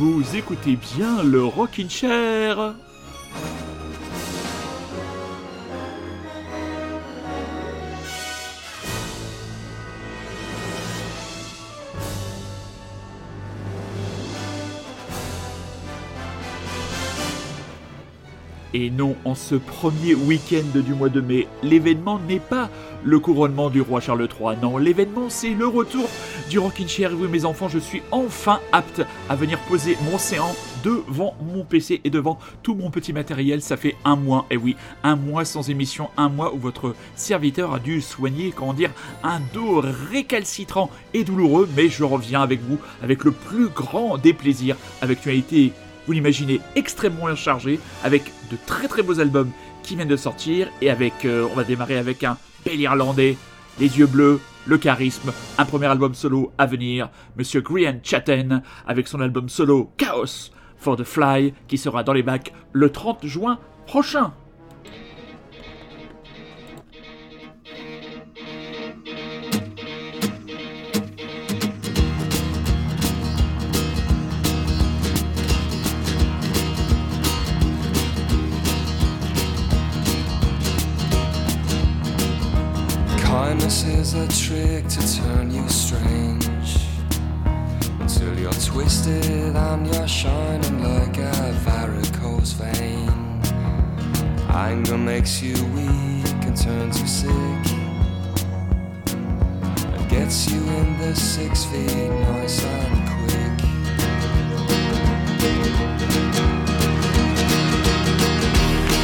vous écoutez bien le Rockin' Chair. Et non, en ce premier week-end du mois de mai, l'événement n'est pas le couronnement du roi Charles III. Non, l'événement c'est le retour du Rockin' Chair. Oui, mes enfants, je suis enfin apte à venir poser mon séant devant mon PC et devant tout mon petit matériel. Ça fait un mois, et oui, un mois sans émission, un mois où votre serviteur a dû soigner, comment dire, un dos récalcitrant et douloureux. Mais je reviens avec vous avec le plus grand des plaisirs, avec une vous l'imaginez, extrêmement chargé, avec de très très beaux albums qui viennent de sortir, et avec, euh, on va démarrer avec un bel Irlandais, les yeux bleus, le charisme, un premier album solo à venir, Monsieur Grian Chatten, avec son album solo Chaos for the Fly, qui sera dans les bacs le 30 juin prochain. Kindness is a trick to turn you strange. Until you're twisted and you're shining like a varicose vein. Anger makes you weak and turns you sick. And gets you in the six feet nice and quick.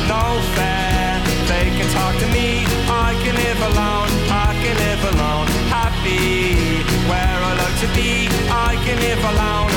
No fair, they can talk to me. I can live alone, to be. I can live alone,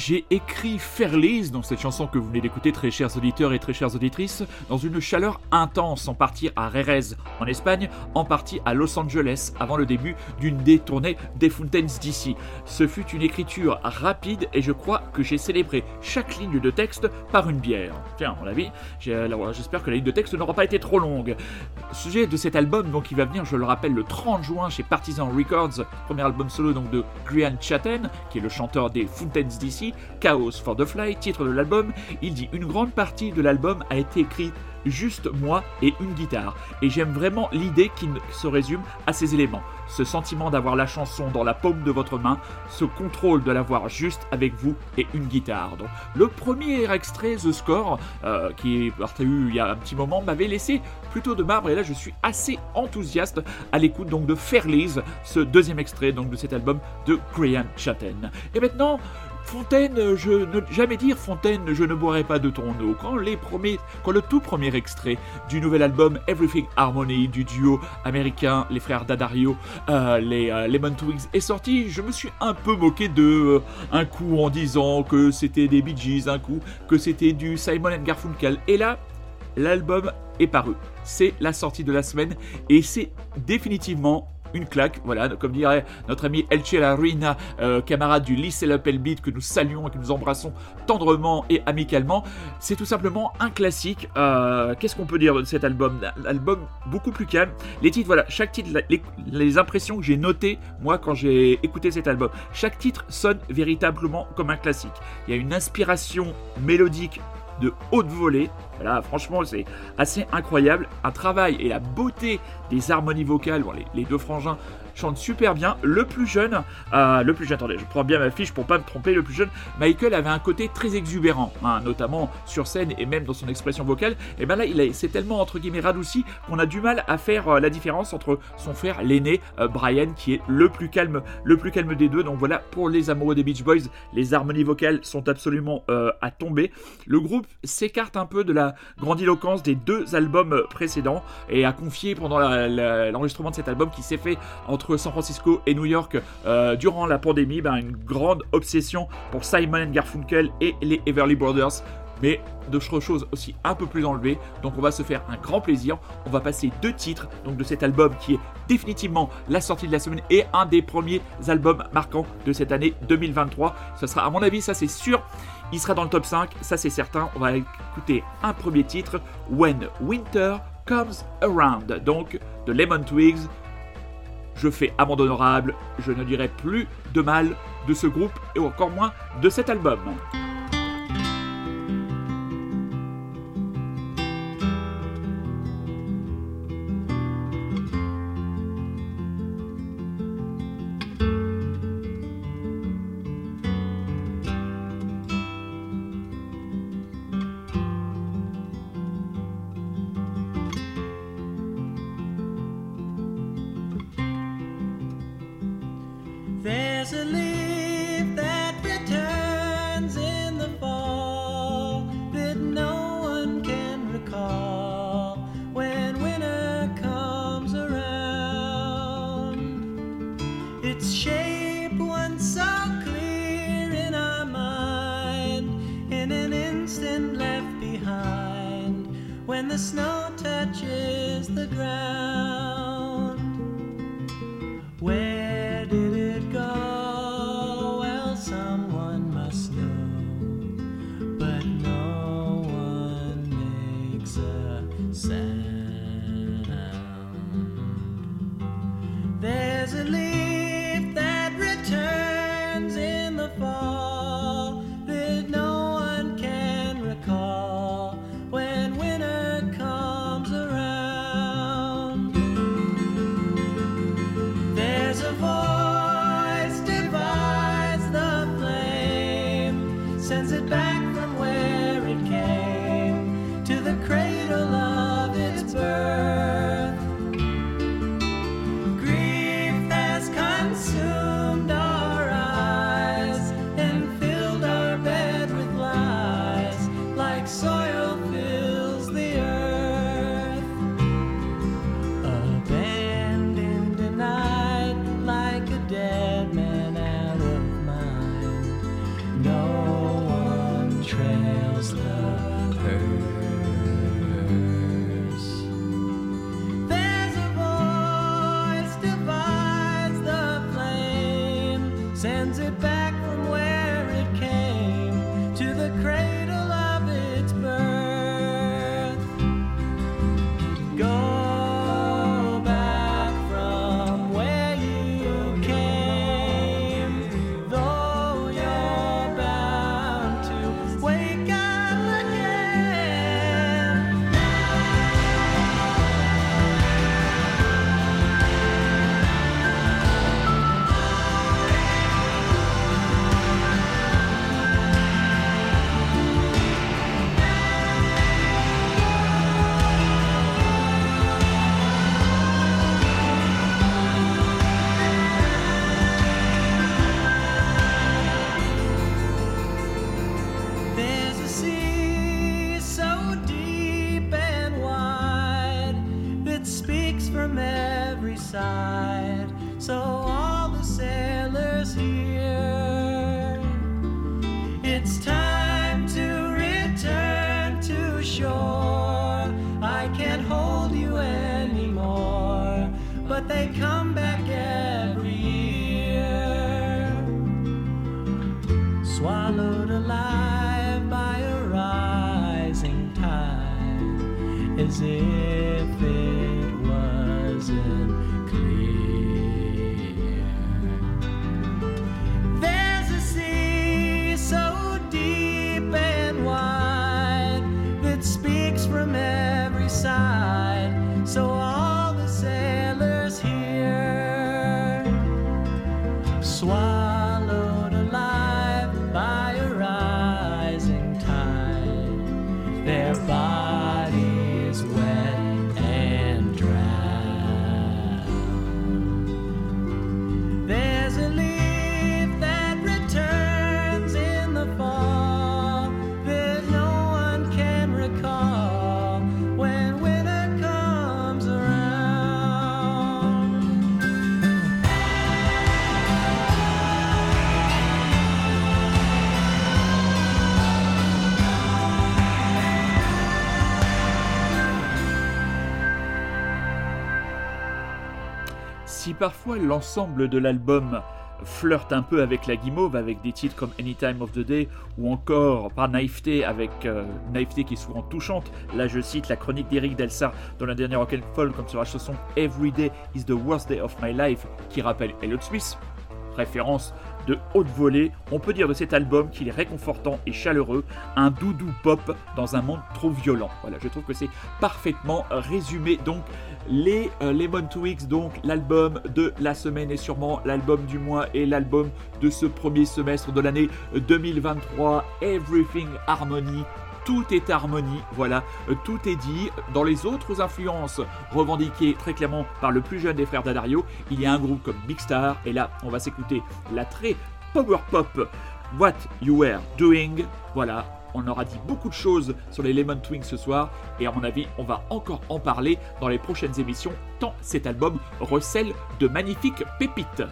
j'ai écrit Fairlies, dans cette chanson que vous venez d'écouter, très chers auditeurs et très chères auditrices, dans une chaleur intense, en partie à Rérez en Espagne, en partie à Los Angeles, avant le début d'une des tournées des Fountains d'ici. Ce fut une écriture rapide et je crois que j'ai célébré chaque ligne de texte par une bière. Tiens, à mon avis, j'espère que la ligne de texte n'aura pas été trop longue. Sujet de cet album, donc, qui va venir, je le rappelle, le 30 juin chez Partisan Records, premier album solo donc de Grian Chatten, qui est le chanteur des Fountains d'ici Chaos for the Fly, titre de l'album, il dit Une grande partie de l'album a été écrite juste moi et une guitare. Et j'aime vraiment l'idée qui se résume à ces éléments. Ce sentiment d'avoir la chanson dans la paume de votre main, ce contrôle de l'avoir juste avec vous et une guitare. Donc, le premier extrait, The Score, euh, qui est parti il y a un petit moment, m'avait laissé plutôt de marbre et là je suis assez enthousiaste à l'écoute donc de Fairlies, ce deuxième extrait donc de cet album de Graham Chatten. Et maintenant, Fontaine, je ne jamais dire Fontaine, je ne boirai pas de ton eau. Quand les premiers, quand le tout premier extrait du nouvel album Everything Harmony du duo américain les frères Dadario, euh, les euh, Lemon Twigs est sorti, je me suis un peu moqué de euh, un coup en disant que c'était des Bee Gees, un coup que c'était du Simon Garfunkel. Et là, l'album est paru. C'est la sortie de la semaine et c'est définitivement une claque, voilà, comme dirait notre ami Elche Larina, euh, camarade du lycée Lapel Beat que nous saluons et que nous embrassons tendrement et amicalement. C'est tout simplement un classique. Euh, qu'est-ce qu'on peut dire de cet album? Album beaucoup plus calme. Les titres, voilà, chaque titre, les impressions que j'ai notées, moi, quand j'ai écouté cet album, chaque titre sonne véritablement comme un classique. Il y a une inspiration mélodique de haute volée. Là, franchement, c'est assez incroyable. Un travail et la beauté des harmonies vocales. Les, deux frangins chante super bien. Le plus jeune, euh, le plus jeune, attendez, je prends bien ma fiche pour pas me tromper, le plus jeune, Michael avait un côté très exubérant, hein, notamment sur scène et même dans son expression vocale. Et ben là, il s'est tellement entre guillemets radouci qu'on a du mal à faire euh, la différence entre son frère, l'aîné, euh, Brian, qui est le plus calme, le plus calme des deux. Donc voilà, pour les amoureux des Beach Boys, les harmonies vocales sont absolument à tomber. Le groupe s'écarte un peu de la grandiloquence des deux albums précédents et a confié pendant l'enregistrement de cet album qui s'est fait entre San Francisco et New York euh, durant la pandémie, ben, une grande obsession pour Simon Garfunkel et les Everly Brothers mais d'autres choses aussi un peu plus enlevées. Donc on va se faire un grand plaisir. On va passer deux titres donc de cet album qui est définitivement la sortie de la semaine et un des premiers albums marquants de cette année 2023. Ce sera à mon avis, ça c'est sûr. Il sera dans le top 5, ça c'est certain. On va écouter un premier titre, When Winter Comes Around, donc de Lemon Twigs je fais amende honorable, je ne dirai plus de mal de ce groupe et encore moins de cet album. Parfois l'ensemble de l'album flirte un peu avec la guimauve, avec des titres comme Anytime of the Day ou encore par naïveté avec euh, naïveté qui est souvent touchante. Là, je cite la chronique d'Eric Delsart dans la dernière Rock Folk, comme sur la chanson Every Day is the Worst Day of My Life, qui rappelle Elliot Smith. Référence haute volée, on peut dire de cet album qu'il est réconfortant et chaleureux, un doudou pop dans un monde trop violent. Voilà, je trouve que c'est parfaitement résumé. Donc, les euh, Lemon donc l'album de la semaine et sûrement l'album du mois et l'album de ce premier semestre de l'année 2023, Everything Harmony. Tout est harmonie, voilà, euh, tout est dit. Dans les autres influences revendiquées très clairement par le plus jeune des frères d'Adario, il y a un groupe comme Big Star, et là, on va s'écouter la très power pop What You Were Doing. Voilà, on aura dit beaucoup de choses sur les Lemon Twins ce soir, et à mon avis, on va encore en parler dans les prochaines émissions, tant cet album recèle de magnifiques pépites.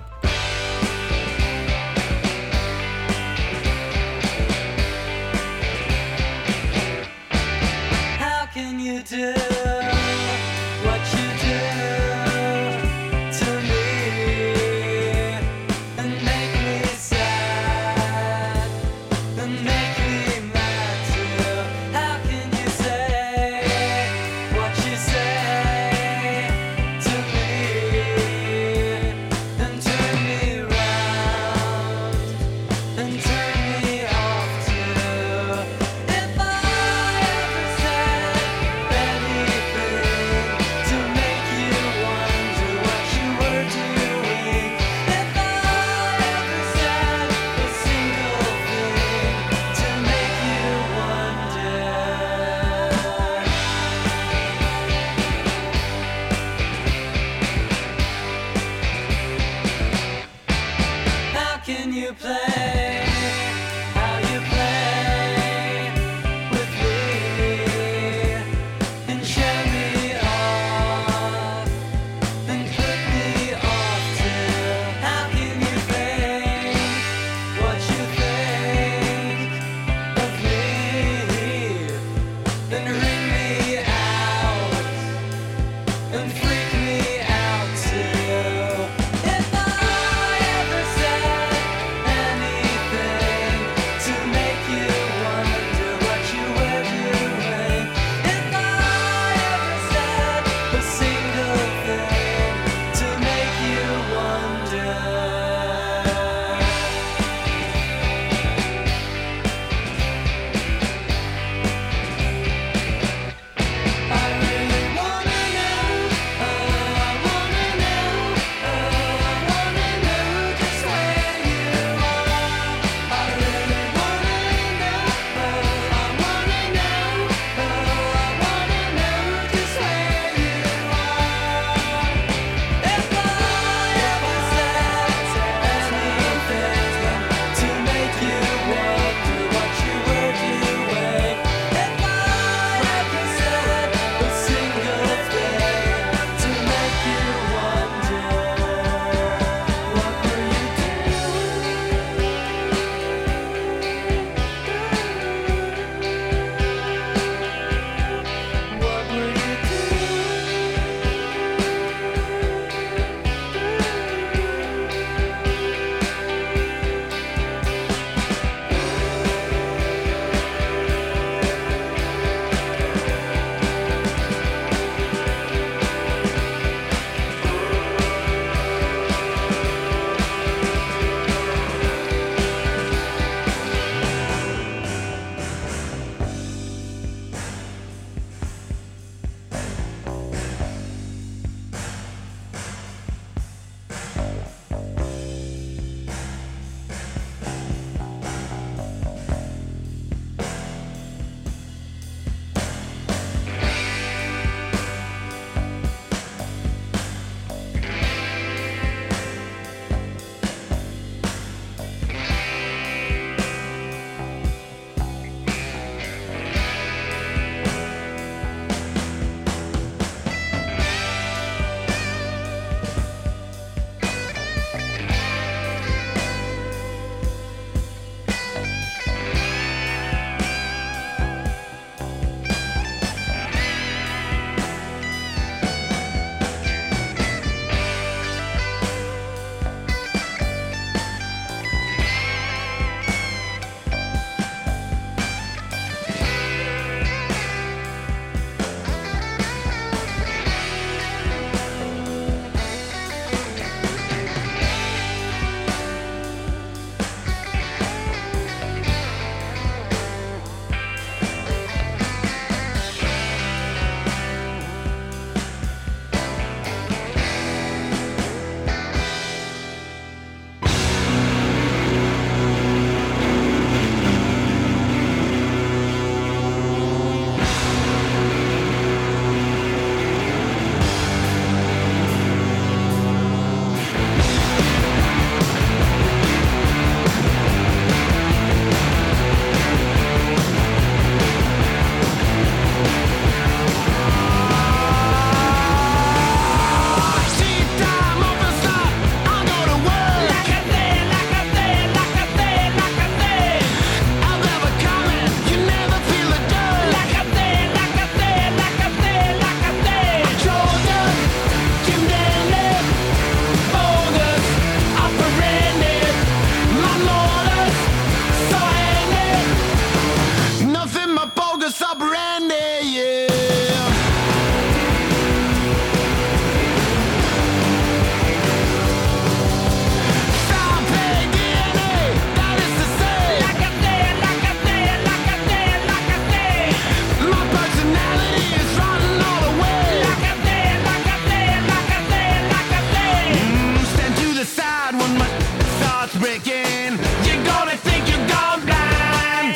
Gonna think you're gone blind.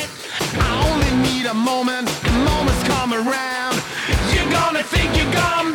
I only need a moment, the moment's come around. You're gonna think you're gone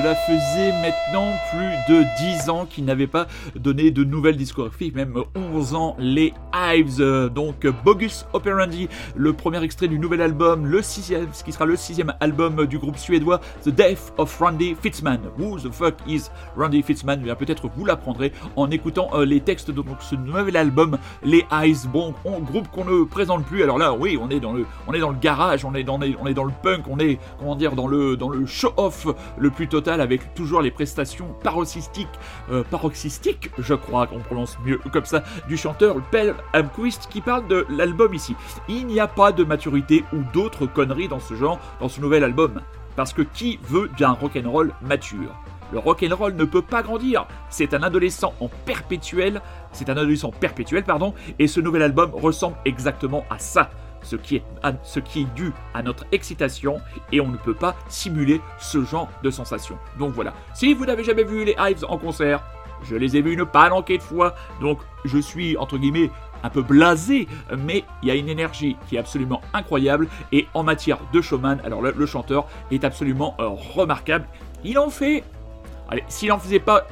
Cela faisait maintenant plus de 10 ans qu'ils n'avaient pas donné de nouvelles discographies, même 11 ans, les Euh, Donc Bogus Operandi, le premier extrait du nouvel album, le sixième, ce qui sera le sixième album du groupe suédois The Death of Randy Fitzman. Who the fuck is Randy Fitzman? Eh Peut-être vous l'apprendrez en écoutant euh, les textes de ce nouvel album, les Hives. Bon, on- groupe qu'on ne présente plus. Alors là, oui, on est dans le, on est dans le garage, on est dans, on est dans le punk, on est, comment dire, dans le, dans le show-off le plus total avec toujours les prestations paroxystiques, euh, paroxystiques, je crois qu'on prononce mieux comme ça, du chanteur Pell Qui parle de l'album ici. Il n'y a pas de maturité ou d'autres conneries dans ce genre, dans ce nouvel album. Parce que qui veut d'un rock'n'roll mature? Le rock'n'roll ne peut pas grandir. C'est un adolescent en perpétuel. C'est un adolescent perpétuel, pardon. Et ce nouvel album ressemble exactement à ça. Ce qui, est, ce qui est dû à notre excitation et on ne peut pas simuler ce genre de sensation. Donc voilà. Si vous n'avez jamais vu les Hives en concert, je les ai vus une palanquée de fois. Donc je suis entre guillemets un peu blasé, mais il y a une énergie qui est absolument incroyable. Et en matière de showman, alors le, chanteur est absolument euh, remarquable. Il en fait Allez, s'il en faisait pas,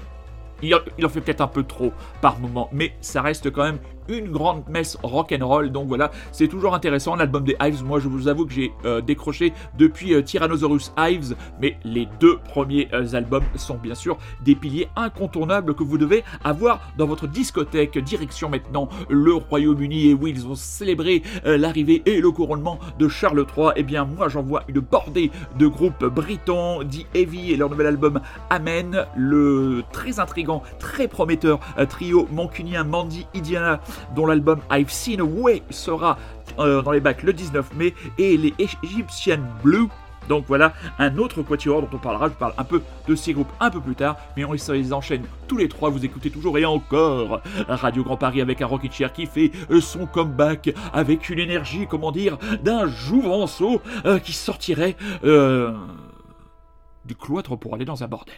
il il en fait peut-être un peu trop par moment, mais ça reste quand même une grande messe rock'n'roll. Donc voilà, c'est toujours intéressant. L'album des Hives, moi je vous avoue que j'ai euh, décroché depuis euh, Tyrannosaurus Hives, mais les deux premiers euh, albums sont bien sûr des piliers incontournables que vous devez avoir dans votre discothèque. Direction maintenant le Royaume-Uni et oui, ils ont célébré l'arrivée et le couronnement de Charles III. Et bien moi j'envoie une bordée de groupes britons, dit Heavy et leur nouvel album Amen, le très intrigant, très prometteur trio mancunien Mandy Idiana dont l'album I've Seen a Way sera euh, dans les bacs le 19 mai et les Egyptian Blue. Donc voilà un autre quatuor dont on parlera, je parle un peu de ces groupes un peu plus tard, mais on les- enchaîne tous les trois, vous écoutez toujours et encore Radio Grand Paris avec un Rockin' Chair qui fait euh, son comeback avec une énergie, comment dire, d'un jouvenceau euh, qui sortirait du cloître pour aller dans un bordel.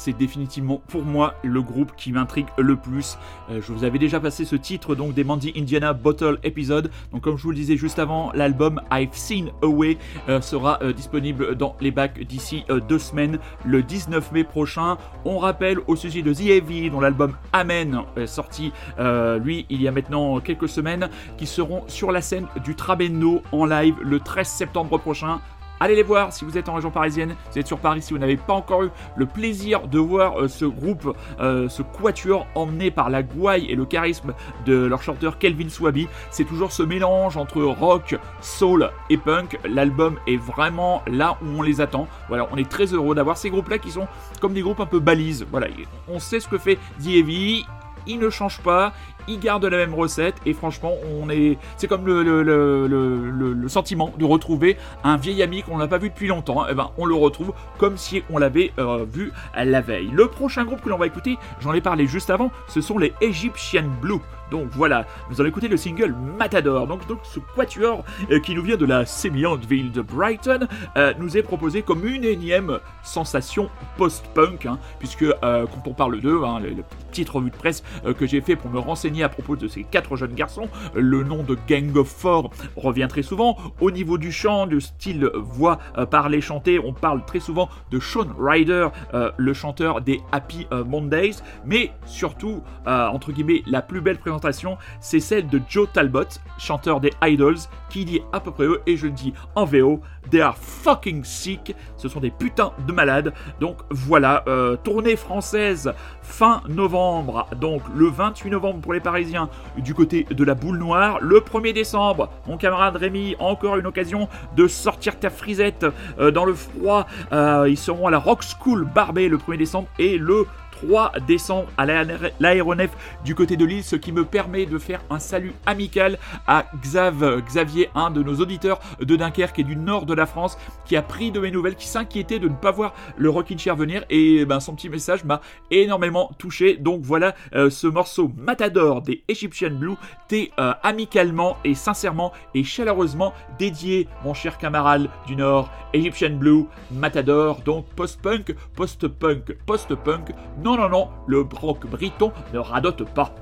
C'est définitivement pour moi le groupe qui m'intrigue le plus. Euh, je vous avais déjà passé ce titre donc des Mandy Indiana Bottle Episode. Donc comme je vous le disais juste avant, l'album I've Seen Away euh, sera euh, disponible dans les bacs d'ici deux semaines, le 19 mai prochain. On rappelle au sujet de The Heavy, dont l'album Amen est sorti lui il y a maintenant quelques semaines, qui seront sur la scène du Trabendo en live le 13 septembre prochain. Allez les voir si vous êtes en région parisienne, si vous êtes sur Paris, si vous n'avez pas encore eu le plaisir de voir euh, ce groupe, euh, ce quatuor emmené par la gouaille et le charisme de leur chanteur Kelvin Swaby. C'est toujours ce mélange entre rock, soul et punk. L'album est vraiment là où on les attend. Voilà, on est très heureux d'avoir ces groupes-là qui sont comme des groupes un peu balises. Voilà, on sait ce que fait Heavy, il ne change pas, il garde la même recette et franchement on est c'est comme le, sentiment de retrouver un vieil ami qu'on n'a pas vu depuis longtemps et ben on le retrouve comme si on l'avait euh, vu la veille. Le prochain groupe que l'on va écouter j'en ai parlé juste avant ce sont les Egyptian Blue. Donc voilà, nous allons écouter le single Matador. Donc, donc ce quatuor euh, qui nous vient de la sémillante ville de Brighton euh, nous est proposé comme une énième sensation post-punk, hein, puisque quand on parle d'eux, hein, le, petite revue de presse que j'ai fait pour me renseigner à propos de ces quatre jeunes garçons, le nom de Gang of Four revient très souvent. Au niveau du chant, du style voix euh, parler chanter, on parle très souvent de Sean Ryder, euh, le chanteur des Happy euh, Mondays, mais surtout, entre guillemets, la plus belle présentation, c'est celle de Joe Talbot, chanteur des Idols, qui dit à peu près eux, et je le dis en VO, they are fucking sick, ce sont des putains de malades. Donc voilà, euh, tournée française fin novembre, donc le 28 novembre pour les Parisiens, du côté de la boule noire, le 1er décembre, mon camarade Rémi, encore une occasion de sortir ta frisette euh, dans le froid, Euh, ils seront à la Rock School Barbet le 1er décembre, et le 3 décembre à l'aéro- l'aéronef du côté de l'île, ce qui me permet de faire un salut amical à Xav, Xavier, un de nos auditeurs de Dunkerque et du nord de la France, qui a pris de mes nouvelles, qui s'inquiétait de ne pas voir le Rockin' Chair venir, et ben, son petit message m'a énormément touché. Donc voilà, euh, ce morceau Matador des Egyptian Blue t'est euh, amicalement et sincèrement et chaleureusement dédié, mon cher camarade du Nord, Egyptian Blue, Matador, donc post-punk, post-punk, post-punk. Non, non, non, le rock briton ne radote pas.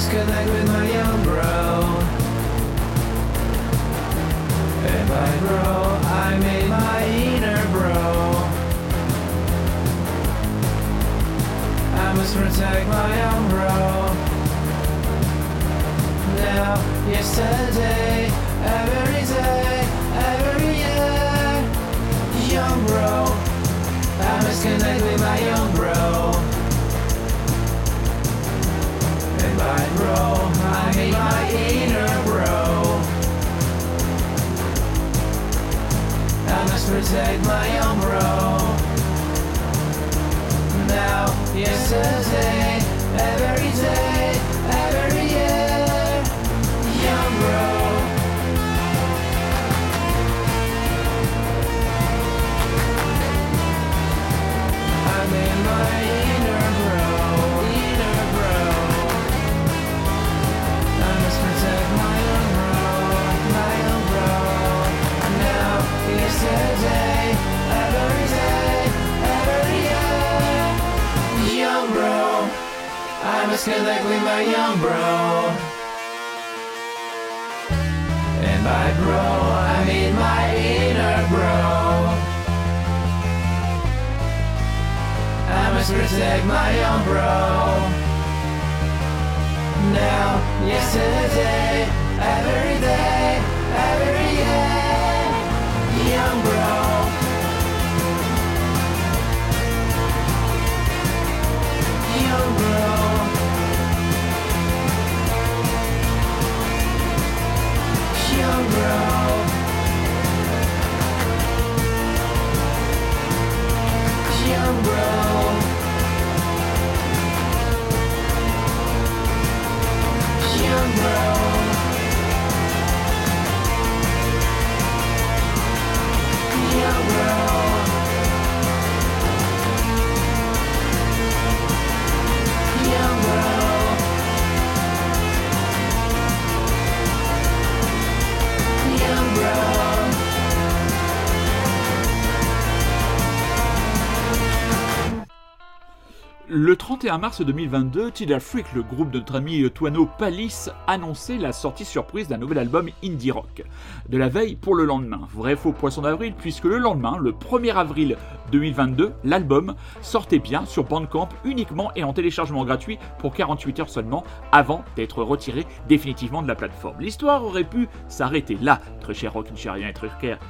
Must connect with my young bro. And by bro, I mean my inner bro. I must protect my young bro. Now, yesterday, must protect my young bro. Now, yesterday, every day, Must connect with my young bro. And by bro, I mean my inner bro. I must protect my young bro. Now, yesterday, every day, every year, young Brown. Le 31 mars 2022, Tidal Freak, le groupe de notre ami Tuano Palis, annonçait la sortie surprise d'un nouvel album indie rock. De la veille pour le lendemain. Vrai faux poisson d'avril, puisque le lendemain, le 1er avril 2022, l'album sortait bien sur Bandcamp uniquement et en téléchargement gratuit pour 48 heures seulement avant d'être retiré définitivement de la plateforme. L'histoire aurait pu s'arrêter là, très cher Rockin' Chérien et très cher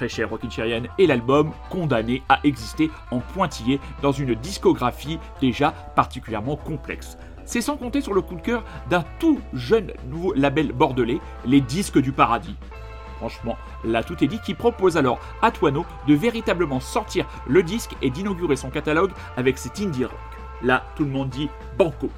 très cher Rockin' et l'album condamné à exister en pointillé dans une discographie déjà particulièrement complexe. C'est sans compter sur le coup de cœur d'un tout jeune nouveau label bordelais, les Disques du Paradis. Franchement, là tout est dit, qui propose alors à Toano de véritablement sortir le disque et d'inaugurer son catalogue avec cet indie rock. Là, tout le monde dit banco.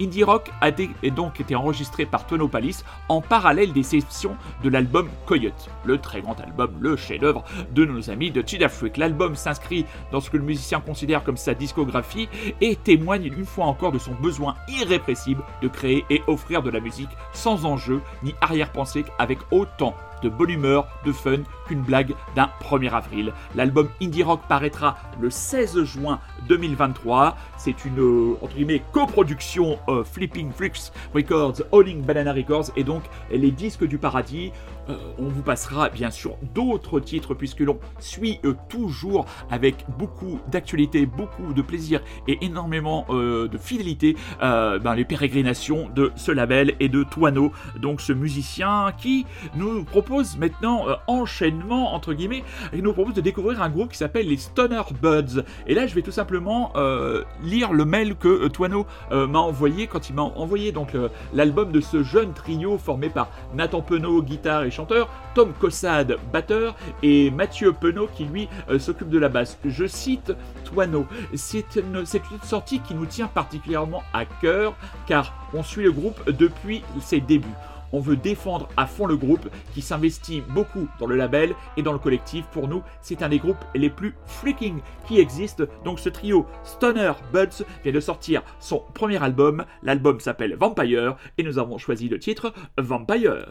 Indie Rock a donc été enregistré par Tono Palis en parallèle des sessions de l'album Coyote, le très grand album, le chef-d'œuvre de nos amis de Cheetah Freak. L'album s'inscrit dans ce que le musicien considère comme sa discographie et témoigne une fois encore de son besoin irrépressible de créer et offrir de la musique sans enjeu ni arrière-pensée avec autant de bonne humeur, de fun qu'une blague d'un 1er avril. L'album Indie Rock paraîtra le 16 juin 2023. C'est une euh, entre guillemets coproduction euh, Flipping Freaks Records, Owning Banana Records et donc les disques du paradis. Euh, on vous passera bien sûr d'autres titres puisque l'on suit toujours avec beaucoup d'actualité, beaucoup de plaisir et énormément de fidélité ben, les pérégrinations de ce label et de Toano, donc ce musicien qui nous propose maintenant euh, entre guillemets, il nous propose de découvrir un groupe qui s'appelle les Stoner Buds. Et là, je vais tout simplement euh, lire le mail que euh, Toano euh, m'a envoyé quand il m'a envoyé donc le- l'album de ce jeune trio formé par Nathan Penaud, guitare et chanteur, Tom Cossade, batteur, et Mathieu Penaud qui lui euh, s'occupe de la basse. Je cite Toano, c'est une sortie qui nous tient particulièrement à cœur car on suit le groupe depuis ses débuts. On veut défendre à fond le groupe qui s'investit beaucoup dans le label et dans le collectif. Pour nous, c'est un des groupes les plus freaking qui existent. Donc ce trio Stoner Buds vient de sortir son premier album. L'album s'appelle Vampire et nous avons choisi le titre Vampire.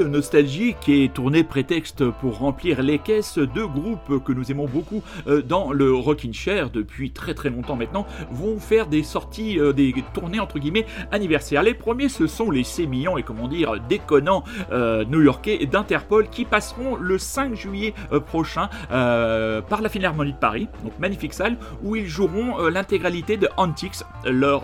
Avis nostalgique et tourné prétexte pour remplir les caisses, deux groupes que nous aimons beaucoup euh, dans le Rockin' Chair depuis très très longtemps maintenant vont faire des sorties, euh, des tournées entre guillemets anniversaires. Les premiers, ce sont les sémillants et comment dire déconnants euh, new-yorkais d'Interpol qui passeront le 5 juillet euh, prochain par la Philharmonie de Paris, donc magnifique salle, où ils joueront l'intégralité de Antics, leur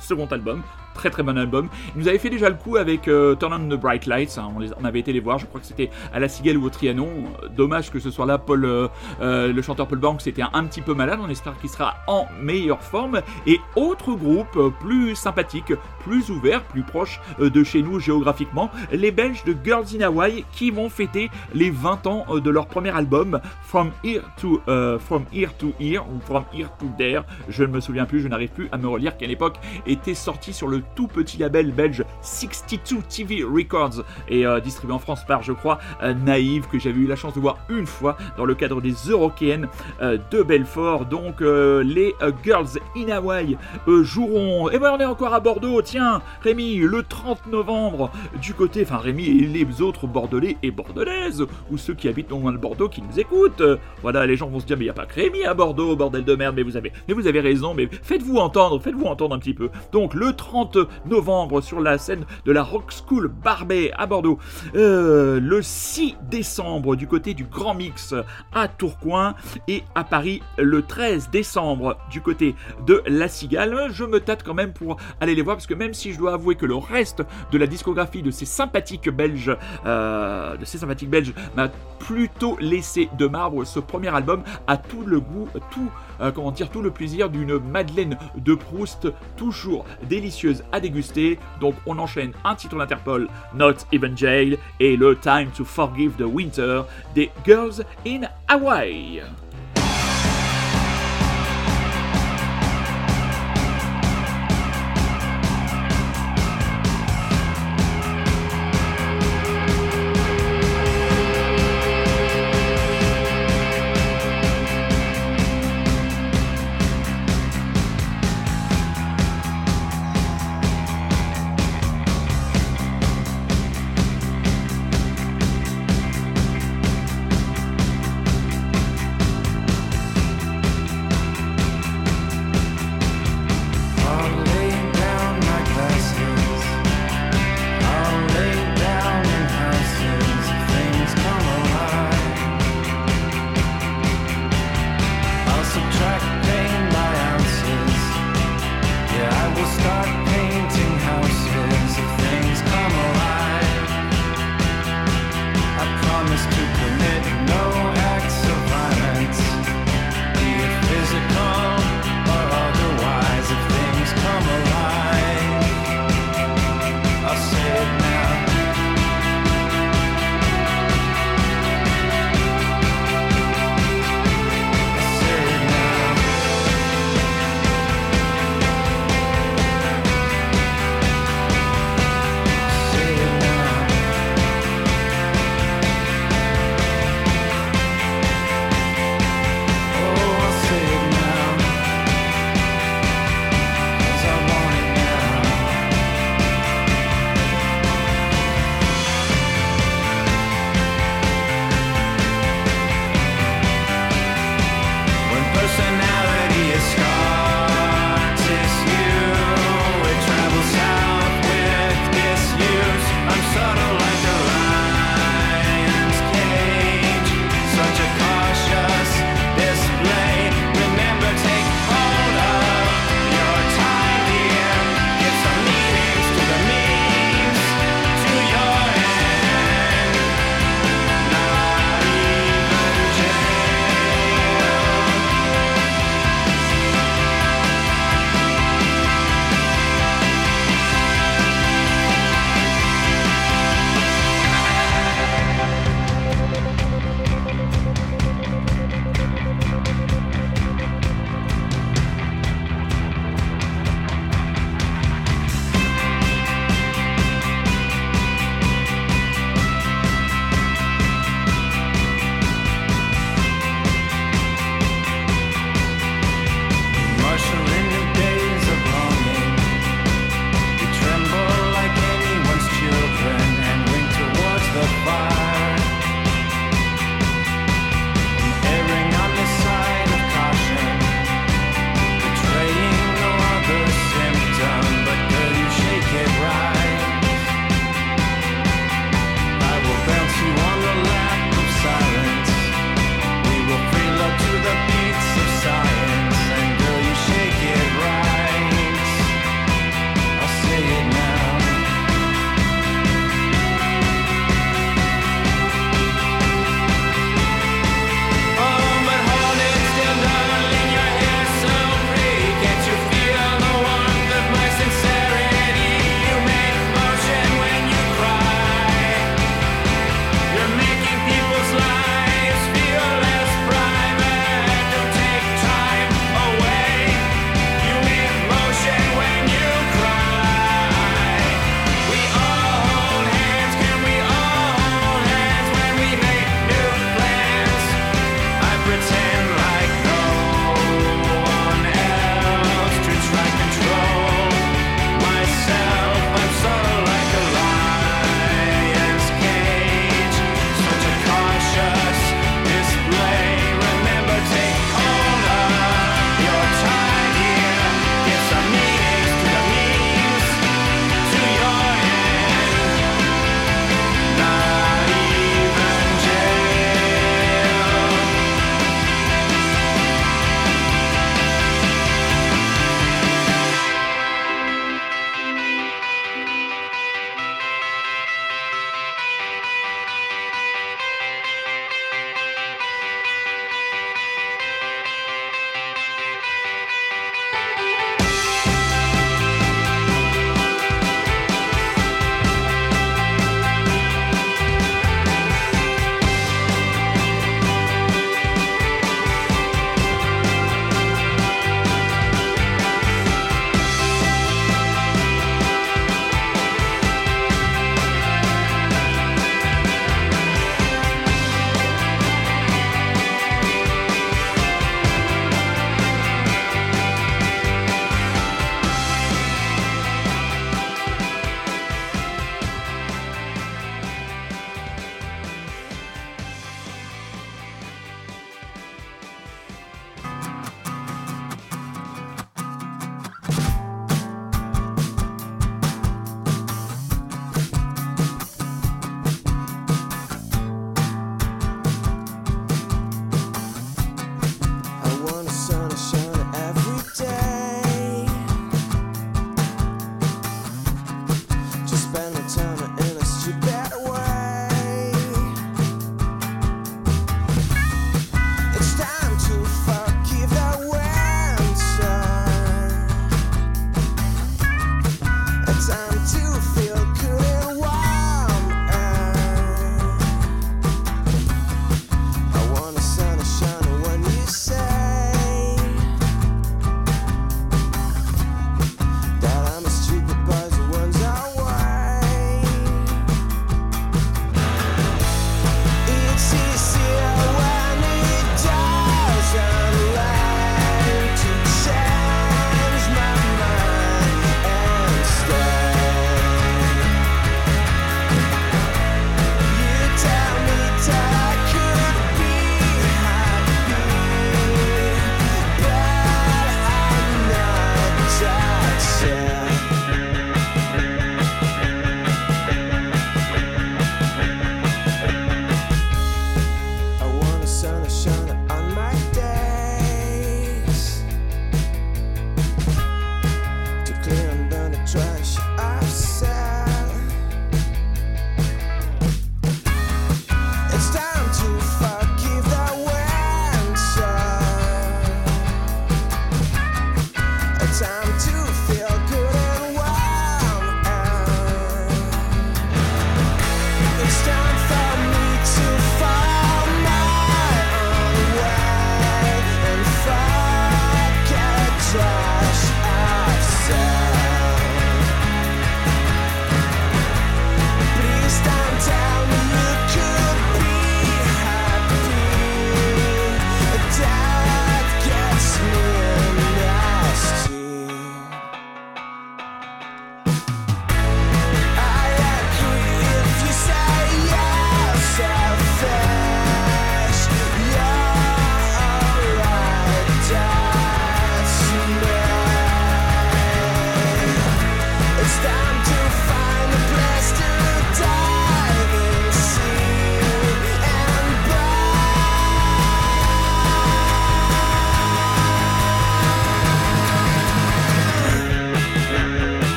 second album. Très très bon album. Ils nous avaient fait déjà le coup avec Turn on the Bright Lights. hein, on, les- on avait été les voir. Je crois que c'était à la Cigale ou au Trianon. Dommage que ce soit là. Paul, euh, euh, le chanteur Paul Banks était un, petit peu malade. On espère qu'il sera en meilleure forme. Et autre groupe euh, plus sympathique, plus ouvert, plus proche de chez nous géographiquement, les Belges de Girls in Hawaii qui vont fêter les 20 ans de leur premier album From Here to From Here to Here ou From Here to There. Je ne me souviens plus. Je n'arrive plus à me relire qu'à l'époque était sorti sur le tout petit label belge 62 TV Records euh, distribué en France par, je crois, euh, Naïve, que j'avais eu la chance de voir une fois dans le cadre des Eurokéennes euh, de Belfort. Donc, les Girls in Hawaii joueront. Et ben, on est encore à Bordeaux, tiens, Rémi, le 30 novembre, du côté, enfin, Rémi et les autres Bordelais et Bordelaises, ou ceux qui habitent non loin de Bordeaux qui nous écoutent. Voilà, les gens vont se dire, mais il n'y a pas que Rémi à Bordeaux, bordel de merde, mais vous avez, mais vous avez raison, mais faites-vous entendre, faites-vous entendre un petit peu. Donc, le 30 novembre, sur la scène de la Rock School Barbet à Bordeaux. Euh, le 6 décembre, du côté du Grand Mix à Tourcoing. Et à Paris, le 13 décembre, du côté de La Cigale. Je me tâte quand même pour aller les voir, parce que même si je dois avouer que le reste de la discographie de ces sympathiques Belges, euh, de ces sympathiques Belges, m'a plutôt laissé de marbre, ce premier album a tout le goût, tout, comment dire, tout le plaisir d'une Madeleine de Proust, toujours délicieuse à déguster. Donc on enchaîne un titre d'Interpol, Not Even Jail, et le Time to Forgive the Winter des Girls in Hawaii.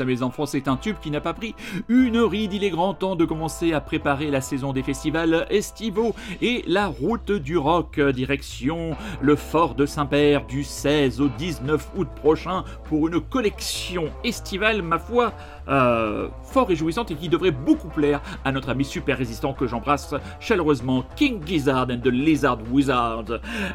Ça mes enfants, c'est un tube qui n'a pas pris une ride. Il est grand temps de commencer à préparer la saison des festivals estivaux et la route du rock, direction le fort de Saint-Père du 16 au 19 août prochain pour une collection estivale, ma foi, euh, fort réjouissante et qui devrait beaucoup plaire à notre ami super résistant que j'embrasse chaleureusement, King Gizzard and the Lizard Wizard,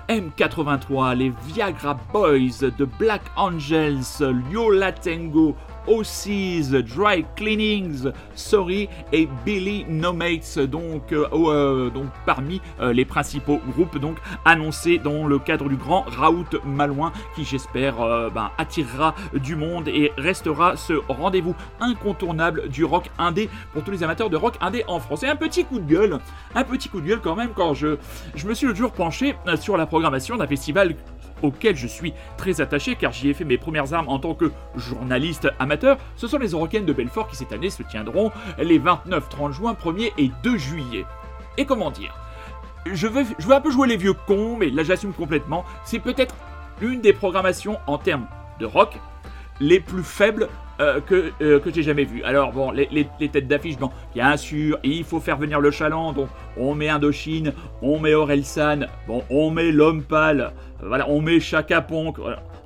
M83, les Viagra Boys, The Black Angels, Yola Tango, OC's, Dry Cleanings, Sorry et Billy No Mates, donc, euh, euh, parmi euh, les principaux groupes donc annoncés dans le cadre du grand Raout Malouin qui j'espère ben, attirera du monde et restera ce rendez-vous incontournable du rock indé pour tous les amateurs de rock indé en France. Et un petit coup de gueule, un petit coup de gueule quand même quand je, je me suis le jour penché sur la programmation d'un festival auquel je suis très attaché car j'y ai fait mes premières armes en tant que journaliste amateur, ce sont les Eurocaines de Belfort qui cette année se tiendront les 29, 30 juin, 1er et 2 juillet. Et comment dire? Je vais un peu jouer les vieux cons, mais là j'assume complètement, c'est peut-être l'une des programmations en termes de rock les plus faibles euh, que, euh, que j'ai jamais vues. Alors bon, les, têtes d'affiche, bon, bien sûr, il faut faire venir le chaland, donc on met Indochine, on met Orelsan, bon, on met l'homme pâle, voilà, on met Chaka.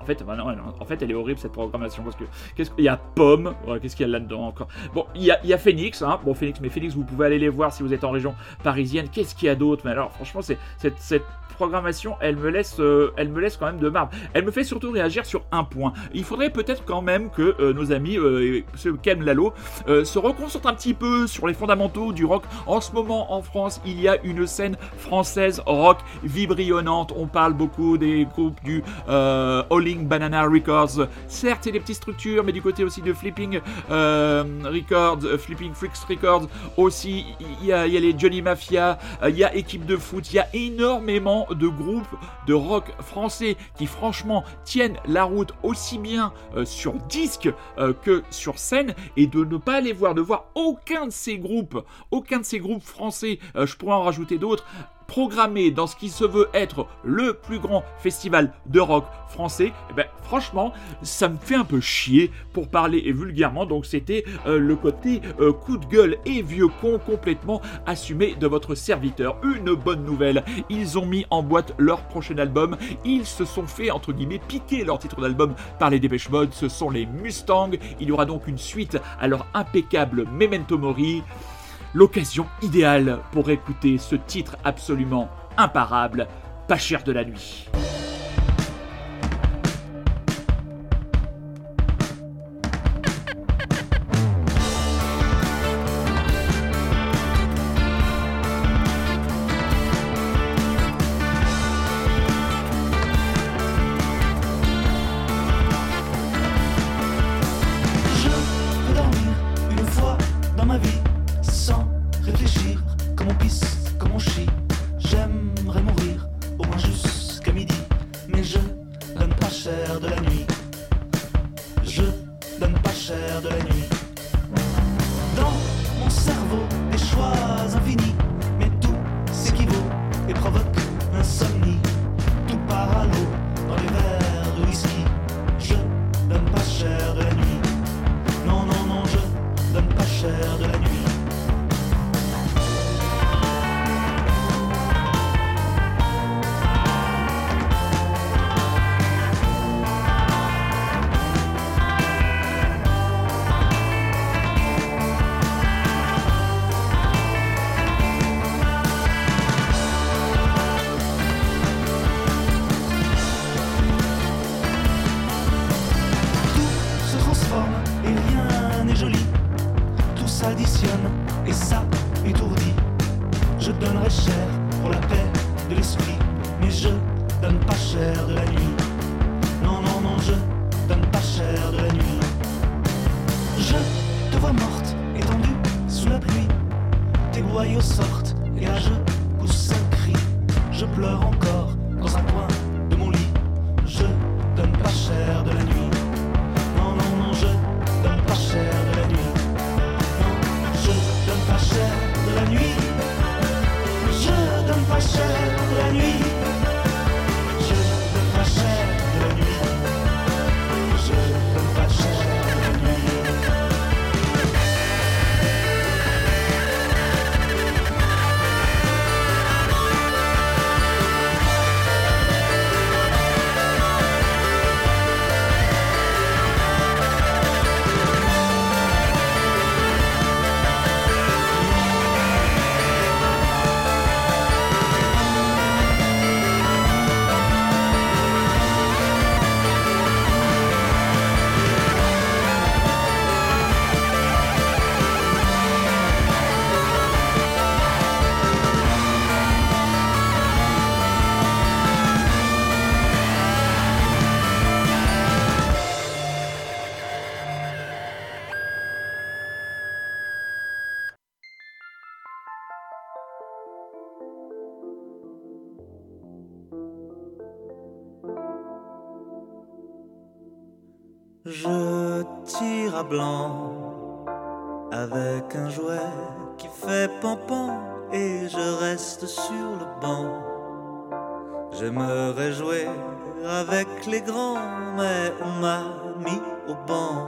En fait, bah en fait, elle est horrible cette programmation parce que qu'est-ce y a Pomme, qu'est-ce qu'il y a là-dedans encore? Bon, il y a, Phoenix, hein, bon Phoenix, mais Phoenix, vous pouvez aller les voir si vous êtes en région parisienne. Qu'est-ce qu'il y a d'autre? Mais alors, franchement, cette, programmation, elle me laisse, euh, elle me laisse quand même de marbre. Elle me fait surtout réagir sur un point. Il faudrait peut-être quand même que euh, nos amis, euh, ceux Ken Lalo, euh, se reconcentrent un petit peu sur les fondamentaux du rock. En ce moment, en France, il y a une scène française rock vibrillonnante. On parle beaucoup des groupes du euh, Banana Records. Certes, c'est des petites structures, mais du côté aussi de Flipping euh, Records, euh, Flipping Freaks Records aussi. Il y a, les Johnny Mafia, euh, il y a équipe de foot, il y a énormément de groupes de rock français qui franchement tiennent la route aussi bien sur disque que sur scène et de ne pas les voir, de voir aucun de ces groupes, aucun de ces groupes français, je pourrais en rajouter d'autres, programmé dans ce qui se veut être le plus grand festival de rock français, eh ben, franchement, ça me fait un peu chier pour parler vulgairement. Donc c'était euh, le côté euh, coup de gueule et vieux con complètement assumé de votre serviteur. Une bonne nouvelle, ils ont mis en boîte leur prochain album. Ils se sont fait entre guillemets piquer leur titre d'album par les Dépêche Mode. Ce sont les Mustangs. Il y aura donc une suite à leur impeccable Memento Mori l'occasion idéale pour écouter ce titre absolument imparable, Pas cher de la nuit. Tes boyaux sortent et là je pousse un cri. Je pleure encore avec un jouet qui fait pampan et je reste sur le banc. J'aimerais jouer avec les grands, mais on m'a mis au banc.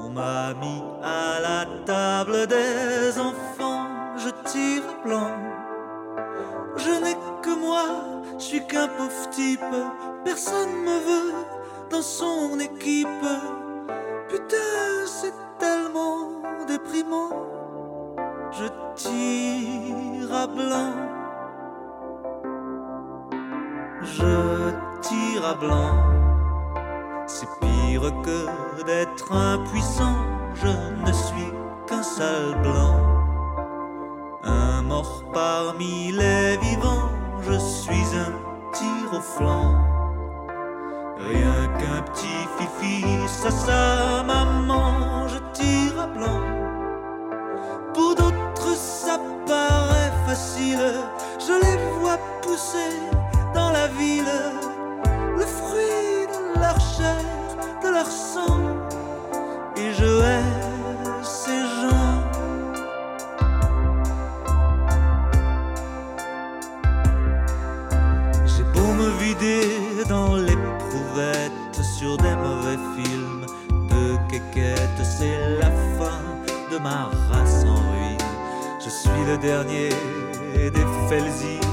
On m'a mis à la table des enfants, je tire blanc. Je n'ai que moi, je suis qu'un pauvre type, personne me veut dans son équipe. Putain, c'est tellement déprimant. Je tire à blanc. Je tire à blanc. C'est pire que d'être impuissant. Je ne suis qu'un sale blanc. Un mort parmi les vivants. Je suis un tir au flanc. Rien qu'un petit fifi, ça, sa maman, je tire à blanc. Pour d'autres, ça paraît facile, je les vois pousser dans la ville, le fruit de leur chair, de leur sang, et je hais ces des mauvais films de quéquette, c'est la fin de ma race en ruine. Je suis le dernier des Felsines.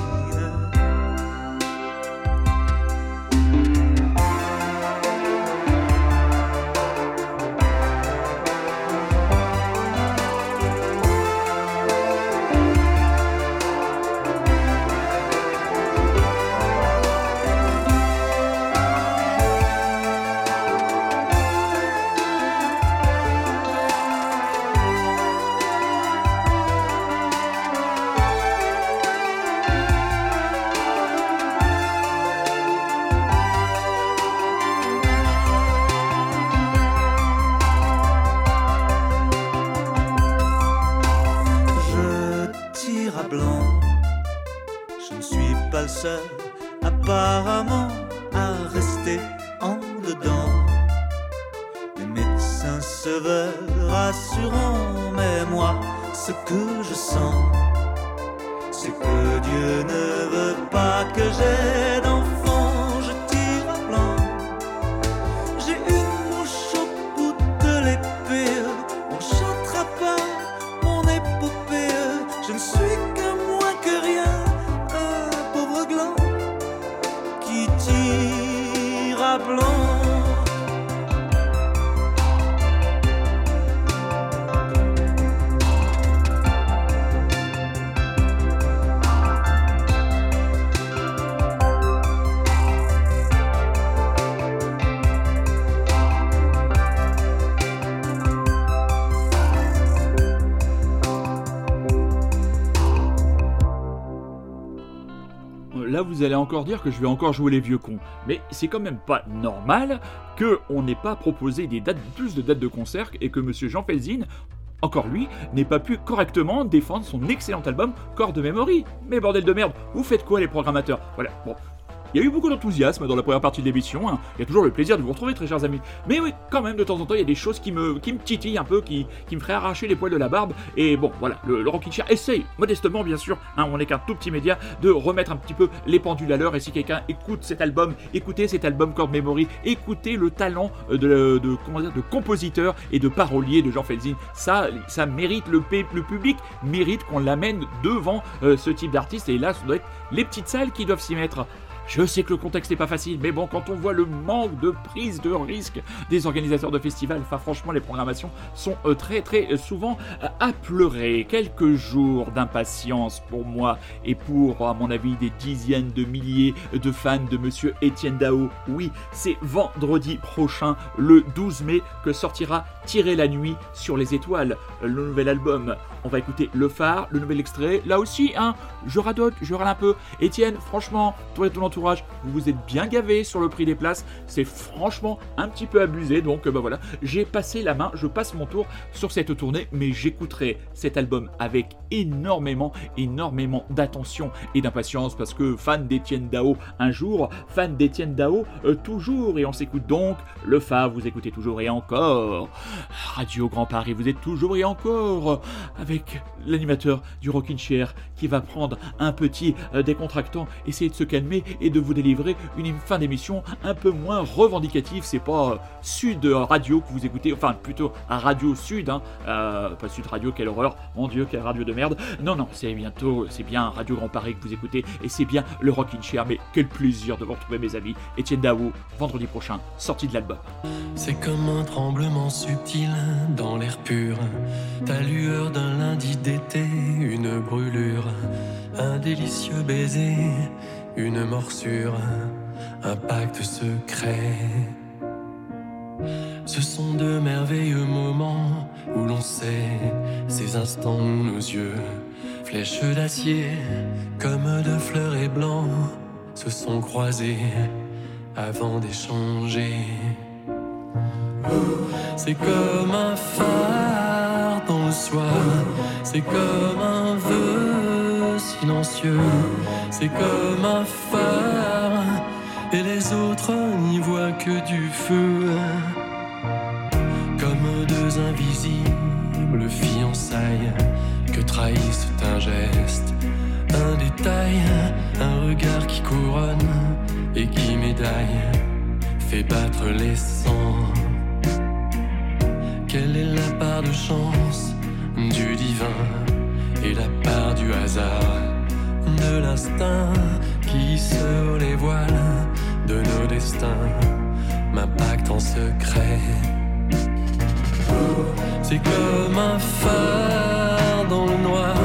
Dire que je vais encore jouer les vieux cons. Mais c'est quand même pas normal que on n'ait pas proposé des dates, plus de dates de concert et que Monsieur Jean Felzin, encore lui, n'ait pas pu correctement défendre son excellent album Corps de Memory. Mais bordel de merde, vous faites quoi les programmateurs? Voilà, bon. Il y a eu beaucoup d'enthousiasme dans la première partie de l'émission, hein. il y a toujours le plaisir de vous retrouver très chers amis. Mais oui, quand même de temps en temps il y a des choses qui me, qui me titillent un peu, qui, qui me feraient arracher les poils de la barbe. Et bon voilà, le, le Rockin' Chair essaye, modestement bien sûr, hein, on n'est qu'un tout petit média, de remettre un petit peu les pendules à l'heure. Et si quelqu'un écoute cet album, écoutez cet album Chord Memory, écoutez le talent euh, de, comment dire, de compositeur et de parolier de Jean Felzin. Ça, ça mérite, le, le public mérite qu'on l'amène devant euh, ce type d'artiste. Et là, ce doit être les petites salles qui doivent s'y mettre. Je sais que le contexte n'est pas facile, mais bon, quand on voit le manque de prise de risque des organisateurs de festivals, enfin franchement, les programmations sont euh, très très souvent euh, à pleurer. Quelques jours d'impatience pour moi et pour, à mon avis, des dizaines de milliers de fans de Monsieur Étienne Dao. Oui, c'est vendredi prochain, le 12 mai, que sortira Tirer la nuit sur les étoiles, le nouvel album. On va écouter Le Phare, le nouvel extrait. Là aussi, hein, je radote, je râle un peu. Étienne, franchement, toi et ton entourage, vous vous êtes bien gavé sur le prix des places. C'est franchement un petit peu abusé. Donc euh, bah voilà, j'ai passé la main, je passe mon tour sur cette tournée, mais j'écouterai cet album avec énormément, énormément d'attention et d'impatience parce que fan d'Étienne Dao un jour, fan d'Étienne Dao euh, toujours. Et on s'écoute donc le Fa, vous écoutez toujours et encore. Radio Grand Paris, vous êtes toujours et encore avec l'animateur du Rockin' Chair qui va prendre un petit euh, décontractant, essayer de se calmer et de vous délivrer une fin d'émission un peu moins revendicative. C'est pas euh, Sud Radio que vous écoutez, enfin plutôt à Radio Sud, hein, euh, pas Sud Radio, quelle horreur, mon Dieu, quelle radio de merde. Non, non, c'est bientôt, c'est bien Radio Grand Paris que vous écoutez et c'est bien le Rockin' Chair. Mais quel plaisir de vous retrouver, mes amis. Étienne Dao, vendredi prochain, sortie de l'album. C'est comme un tremblement subtil dans l'air pur. Ta lueur d'un lundi d'été, une brûlure, un délicieux baiser, une morsure, un pacte secret. Ce sont de merveilleux moments où l'on sait ces instants où nos yeux, flèches d'acier, comme de fleurs et blancs, se sont croisés avant d'échanger. C'est comme un phare dans le soir, c'est comme un vœu silencieux, c'est comme un phare, et les autres n'y voient que du feu. Comme deux invisibles fiançailles que trahissent un geste, un détail, un regard qui couronne et qui médaille, fait battre les sangs. Quelle est la part de chance du divin? Et la part du hasard, de l'instinct qui sur les voiles de nos destins m'impacte en secret. C'est comme un phare dans le noir,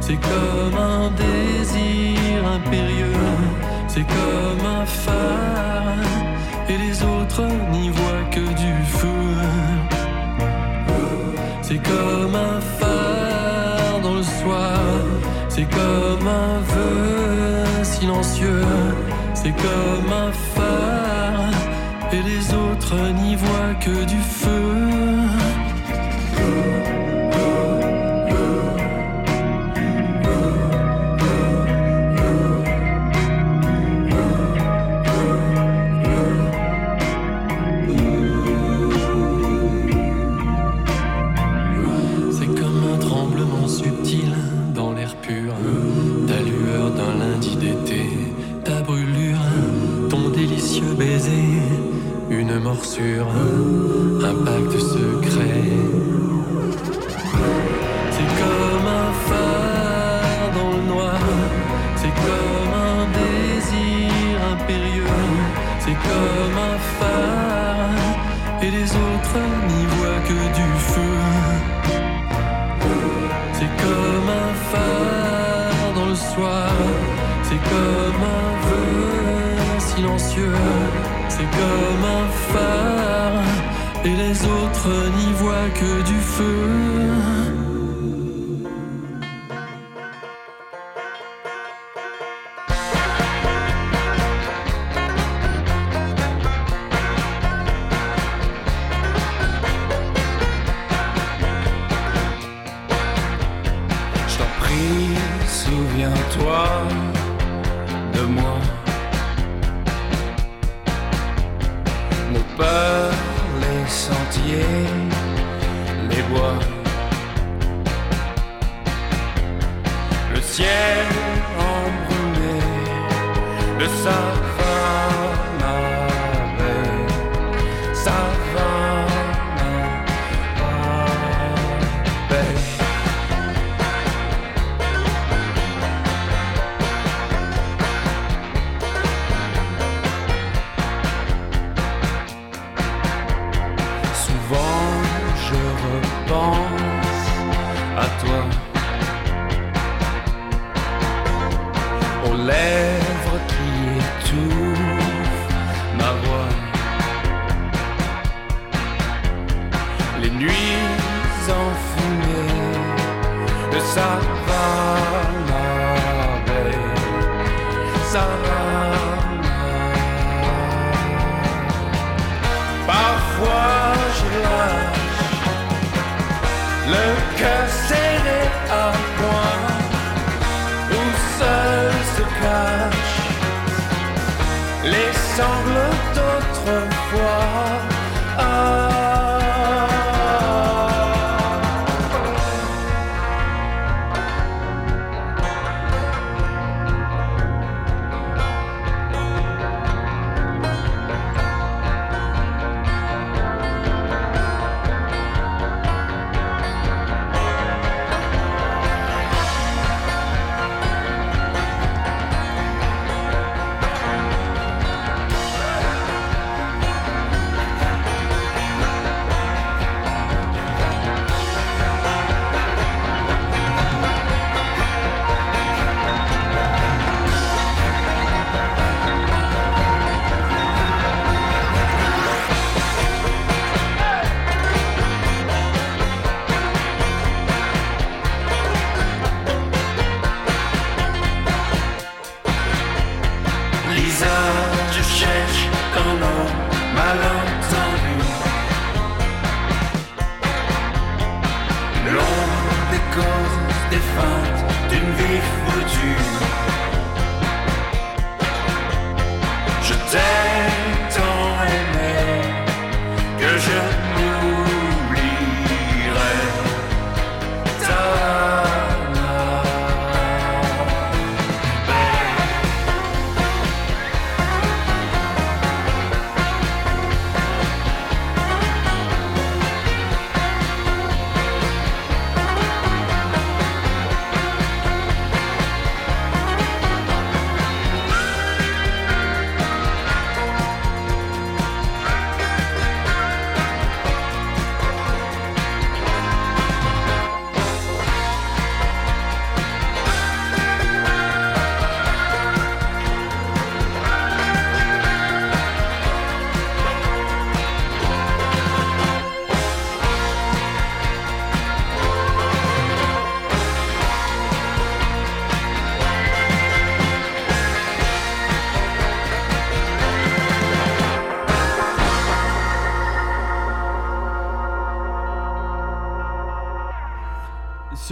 c'est comme un désir impérieux, c'est comme un phare et les autres n'y voient que du feu. C'est comme un phare un vœu silencieux, c'est comme un phare, et les autres n'y voient que du feu.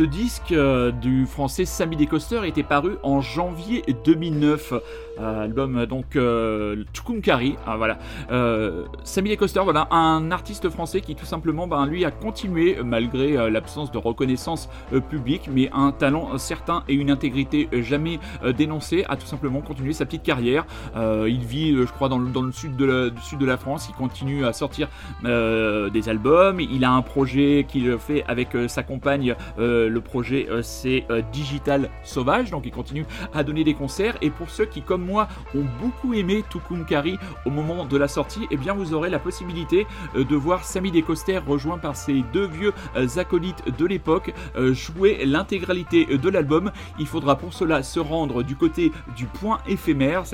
Ce disque euh, du français Sammy Descoster était paru en janvier 2009. Album donc euh, Tukumkari. Ah, voilà. Euh, Descoster, voilà, un artiste français qui tout simplement, ben, lui, a continué malgré euh, l'absence de reconnaissance euh, publique, mais un talent certain et une intégrité euh, jamais dénoncée, a tout simplement continué sa petite carrière. Il vit, je crois, dans le, dans le sud, de la, sud de la France. Il continue à sortir des albums. Il a un projet qu'il fait avec sa compagne. Le projet, c'est Digital Sauvage. Donc, il continue à donner des concerts. Et pour ceux qui, comme moi, ont beaucoup aimé Tukumkari au moment de la sortie, eh bien, vous aurez la possibilité euh, de voir Samy Descoster rejoint par ses deux vieux euh, acolytes de l'époque euh, jouer l'intégralité de l'album. Il faudra pour cela se rendre du côté du point éphémère,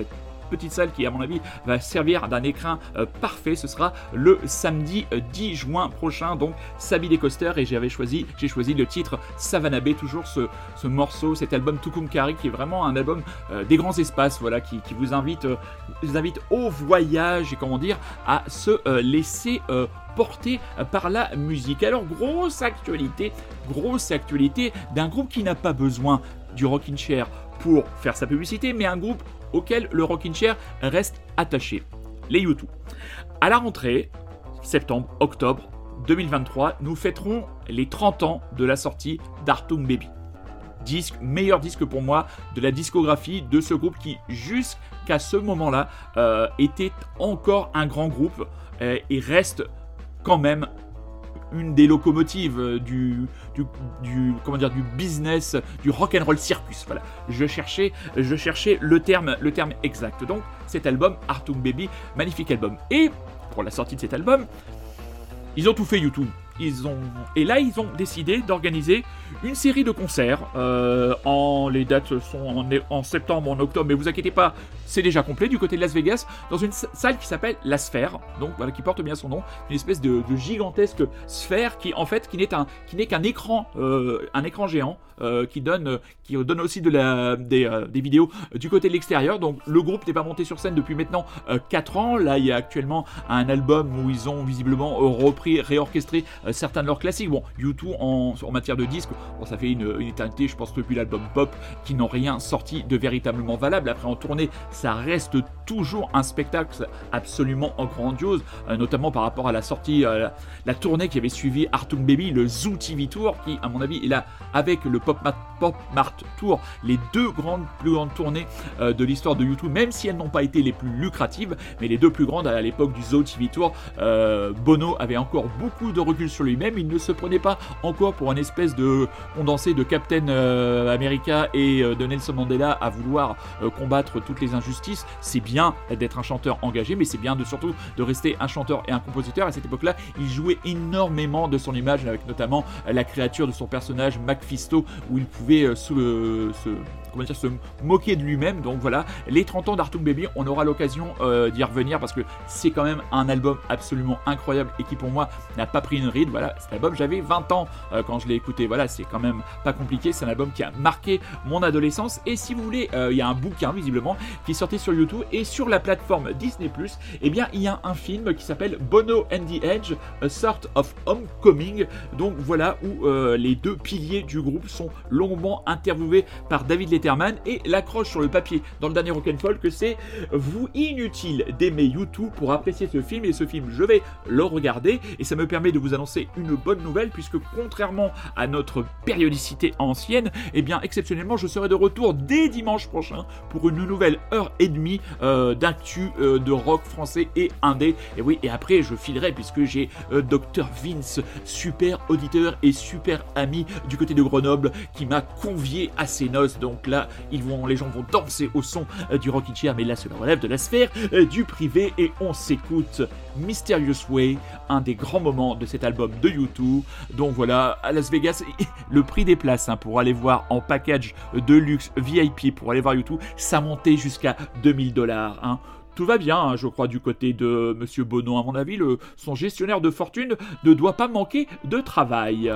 petite salle qui à mon avis va servir d'un écrin euh, parfait. Ce sera le samedi euh, 10 juin prochain. Donc Sabi Descoster et j'avais choisi j'ai choisi le titre Savannah Bay. Toujours ce, ce morceau cet album Tukumkari qui est vraiment un album euh, des grands espaces voilà qui, vous invite euh, vous invite au voyage et comment dire à se euh, laisser euh, porter euh, par la musique. Alors grosse actualité grosse actualité d'un groupe qui n'a pas besoin du rocking chair pour faire sa publicité, mais un groupe auquel le Rockin' Chair reste attaché, les U2. À la rentrée, septembre, octobre 2023, nous fêterons les 30 ans de la sortie d'Artung Baby. Disque, meilleur disque pour moi de la discographie de ce groupe qui, jusqu'à ce moment-là, euh, était encore un grand groupe euh, et reste quand même une des locomotives euh, du, du, du- comment dire du business du rock and roll circus voilà. Je cherchais je cherchais le terme le terme exact. Donc cet album Artung Baby magnifique album. Et pour la sortie de cet album ils ont tout fait YouTube ils ont et là ils ont décidé d'organiser une série de concerts euh, en les dates sont en, septembre en octobre mais vous inquiétez pas c'est déjà complet du côté de Las Vegas dans une salle qui s'appelle la Sphère donc voilà qui porte bien son nom une espèce de, gigantesque sphère qui en fait qui n'est un qui n'est qu'un écran euh, un écran géant euh, qui donne qui donne aussi de la des, des vidéos du côté de l'extérieur. Donc le groupe n'est pas monté sur scène depuis maintenant 4 ans. Là il y a actuellement un album où ils ont visiblement repris réorchestré certains de leurs classiques. Bon U2 en, en matière de disques bon, ça fait une, éternité je pense depuis l'album Pop qui n'ont rien sorti de véritablement valable. Après en tournée ça reste toujours un spectacle absolument grandiose euh, notamment par rapport à la sortie euh, la, tournée qui avait suivi Artung Baby le Zoo TV Tour qui à mon avis est là avec le Pop Mart, Tour les deux grandes plus grandes tournées euh, de l'histoire de YouTube même si elles n'ont pas été les plus lucratives mais les deux plus grandes à l'époque du Zoo TV Tour euh, Bono avait encore beaucoup de recul sur lui-même il ne se prenait pas encore pour un espèce de condensé de Captain euh, America et euh, de Nelson Mandela à vouloir euh, combattre toutes les injustices c'est bien d'être un chanteur engagé mais c'est bien de surtout de rester un chanteur et un compositeur à cette époque là il jouait énormément de son image avec notamment la créature de son personnage Macphisto où il pouvait se- comment dire, se moquer de lui-même. Donc voilà, les 30 ans d'Artung Baby, on aura l'occasion d'y revenir parce que c'est quand même un album absolument incroyable et qui pour moi n'a pas pris une ride. Voilà, cet album, j'avais 20 ans euh, quand je l'ai écouté. Voilà, c'est quand même pas compliqué. C'est un album qui a marqué mon adolescence. Et si vous voulez, euh, il y a un bouquin visiblement qui est sorti sur YouTube et sur la plateforme Disney+. Eh bien, il y a un film qui s'appelle Bono and the Edge, A Sort of Homecoming. Donc voilà où euh, les deux piliers du groupe sont longuement interviewés par David Letterman et l'accroche sur le papier dans le dernier Rock'n'Fall que c'est vous inutile d'aimer YouTube pour apprécier ce film et ce film je vais le regarder et ça me permet de vous annoncer une bonne nouvelle puisque contrairement à notre périodicité ancienne, eh bien exceptionnellement je serai de retour dès dimanche prochain pour une nouvelle heure et demie euh, d'actu euh, de rock français et indé. Et oui, et après je filerai puisque j'ai euh, Dr Vince, super auditeur et super ami du côté de Grenoble, qui m'a convié à ses noces. Donc là, ils vont, les gens vont danser au son du Rockin' Chair, mais là cela relève de la sphère du privé et on s'écoute Mysterious Way, un des grands moments de cet album de YouTube. Donc voilà, à Las Vegas, le prix des places hein, pour aller voir en package de luxe VIP pour aller voir YouTube, ça montait jusqu'à 2000 dollars. Hein. Tout va bien, hein, je crois, du côté de Monsieur Bono. À mon avis, son gestionnaire de fortune ne doit pas manquer de travail.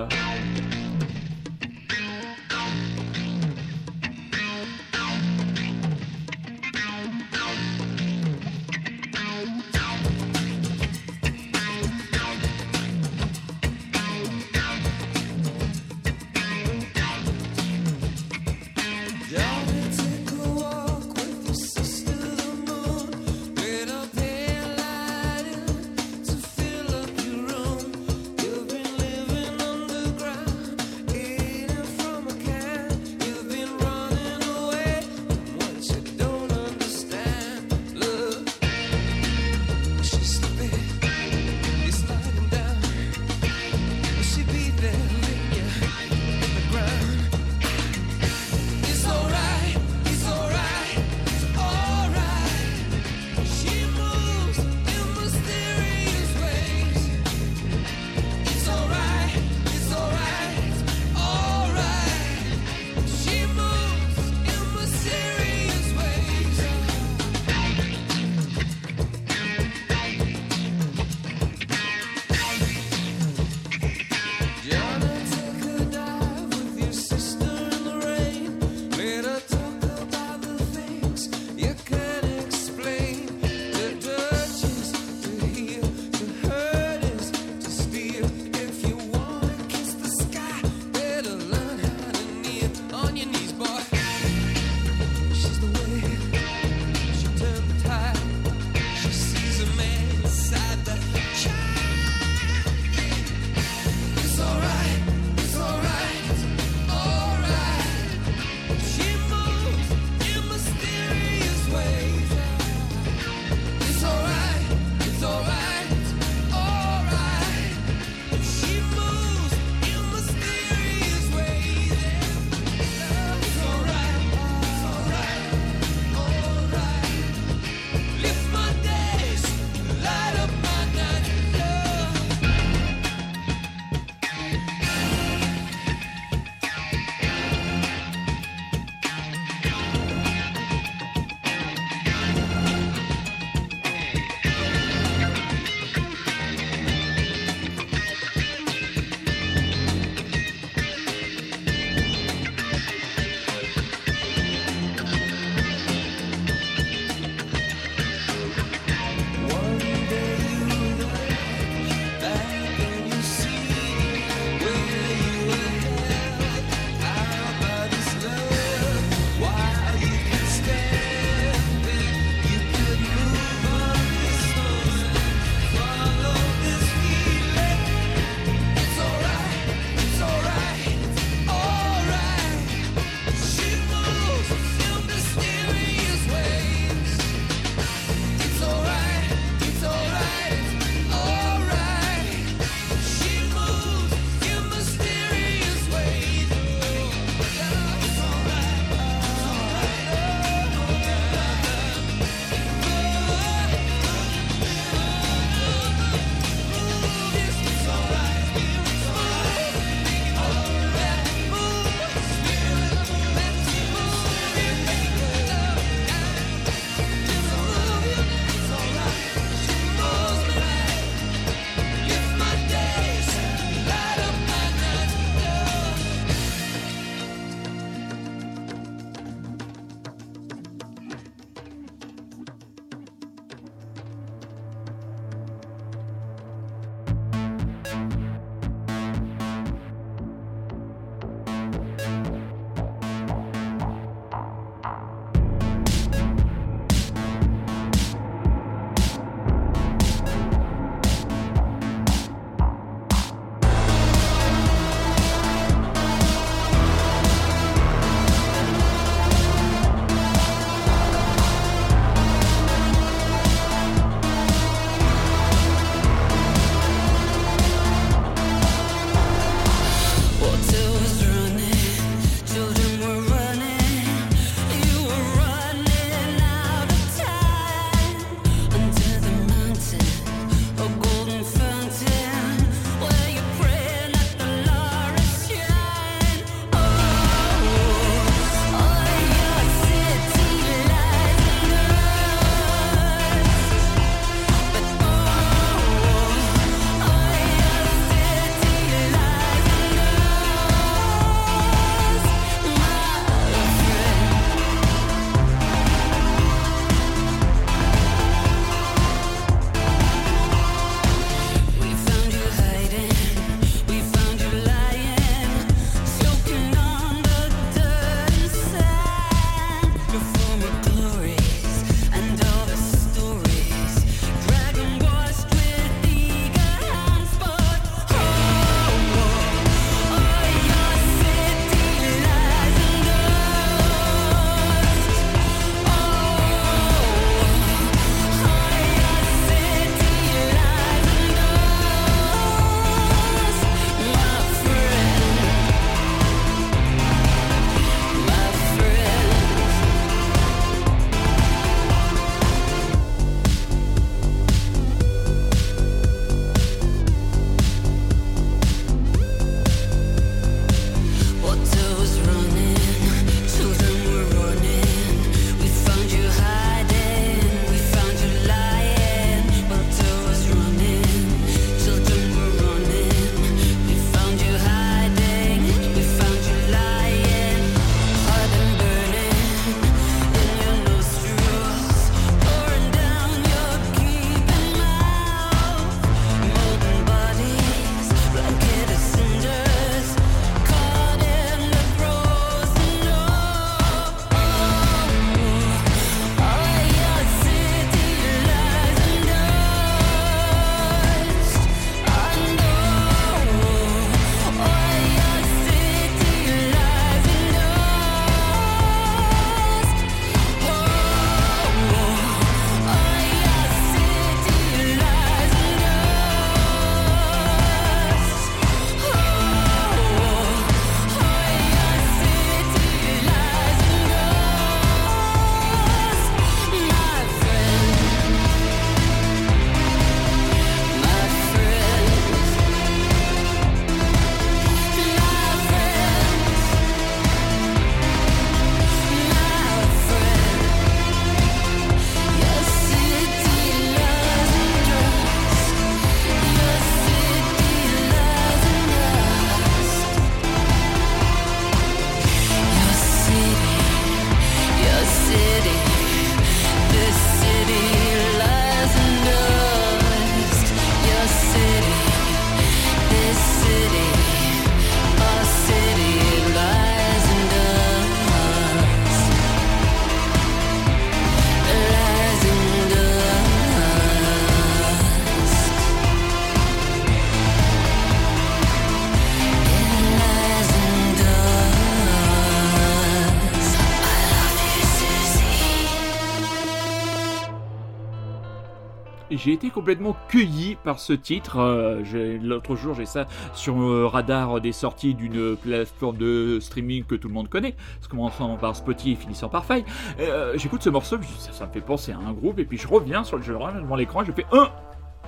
J'ai été complètement cueilli par ce titre. Euh, L'autre jour, j'ai ça sur le radar des sorties d'une plateforme de streaming que tout le monde connaît, commençant par Spotify et finissant par Faille. Euh, J'écoute ce morceau, ça, me fait penser à un groupe, et puis je reviens sur le jeu devant l'écran, je fais un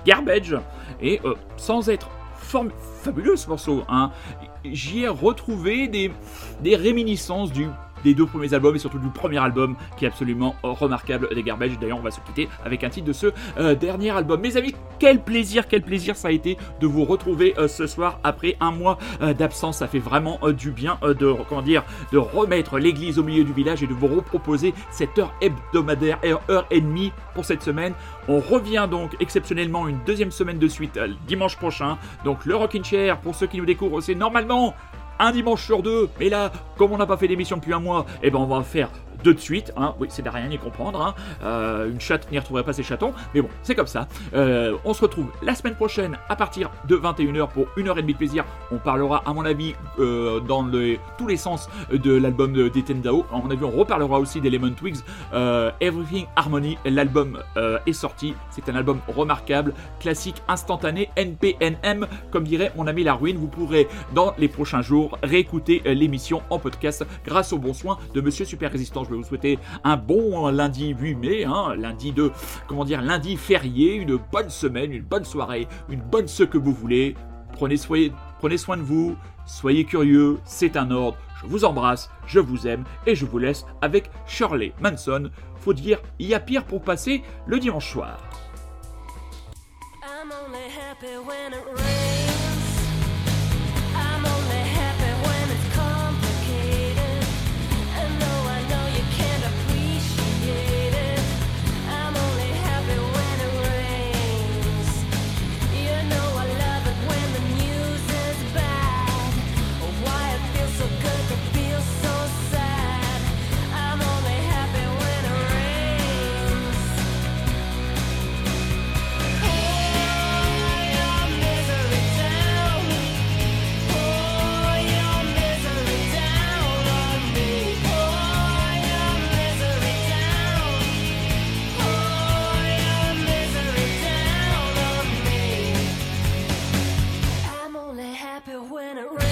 garbage, et euh, sans être fabuleux ce morceau, hein, j'y ai retrouvé des réminiscences du des deux premiers albums et surtout du premier album qui est absolument euh, remarquable des Garbage. D'ailleurs, on va se quitter avec un titre de ce euh, dernier album. Mes amis, quel plaisir, quel plaisir ça a été de vous retrouver euh, ce soir après un mois d'absence. Ça fait vraiment du bien de comment de remettre l'église au milieu du village et de vous reproposer cette heure hebdomadaire, heure, heure et demie pour cette semaine. On revient donc exceptionnellement une deuxième semaine de suite dimanche prochain. Donc le Rockin' Chair, pour ceux qui nous découvrent, c'est normalement un dimanche sur deux. Mais là, comme on n'a pas fait d'émission depuis un mois, eh ben on va faire de suite. Hein. Oui, c'est de rien y comprendre. hein. Euh, une chatte n'y retrouverait pas ses chatons. Mais bon, c'est comme ça. Euh, on se retrouve la semaine prochaine à partir de 21h pour une heure et demie de plaisir. On parlera, à mon avis, euh, dans tous les sens de l'album de d'Etendao. À mon avis, on reparlera aussi d'Element Twigs. Everything Harmony, l'album est sorti. C'est un album remarquable, classique, instantané, NPNM, comme dirait mon ami Larwin. Vous pourrez, dans les prochains jours, réécouter l'émission en podcast grâce aux bons soins de Monsieur Super Résistant. Je vais vous souhaiter un bon lundi 8 mai, hein, lundi de, comment dire, lundi férié, une bonne semaine, une bonne soirée, une bonne ce que vous voulez. Prenez, soin de vous, soyez curieux, c'est un ordre. Je vous embrasse, je vous aime et je vous laisse avec Shirley Manson. Faut dire, il y a pire pour passer le dimanche soir. when it rains.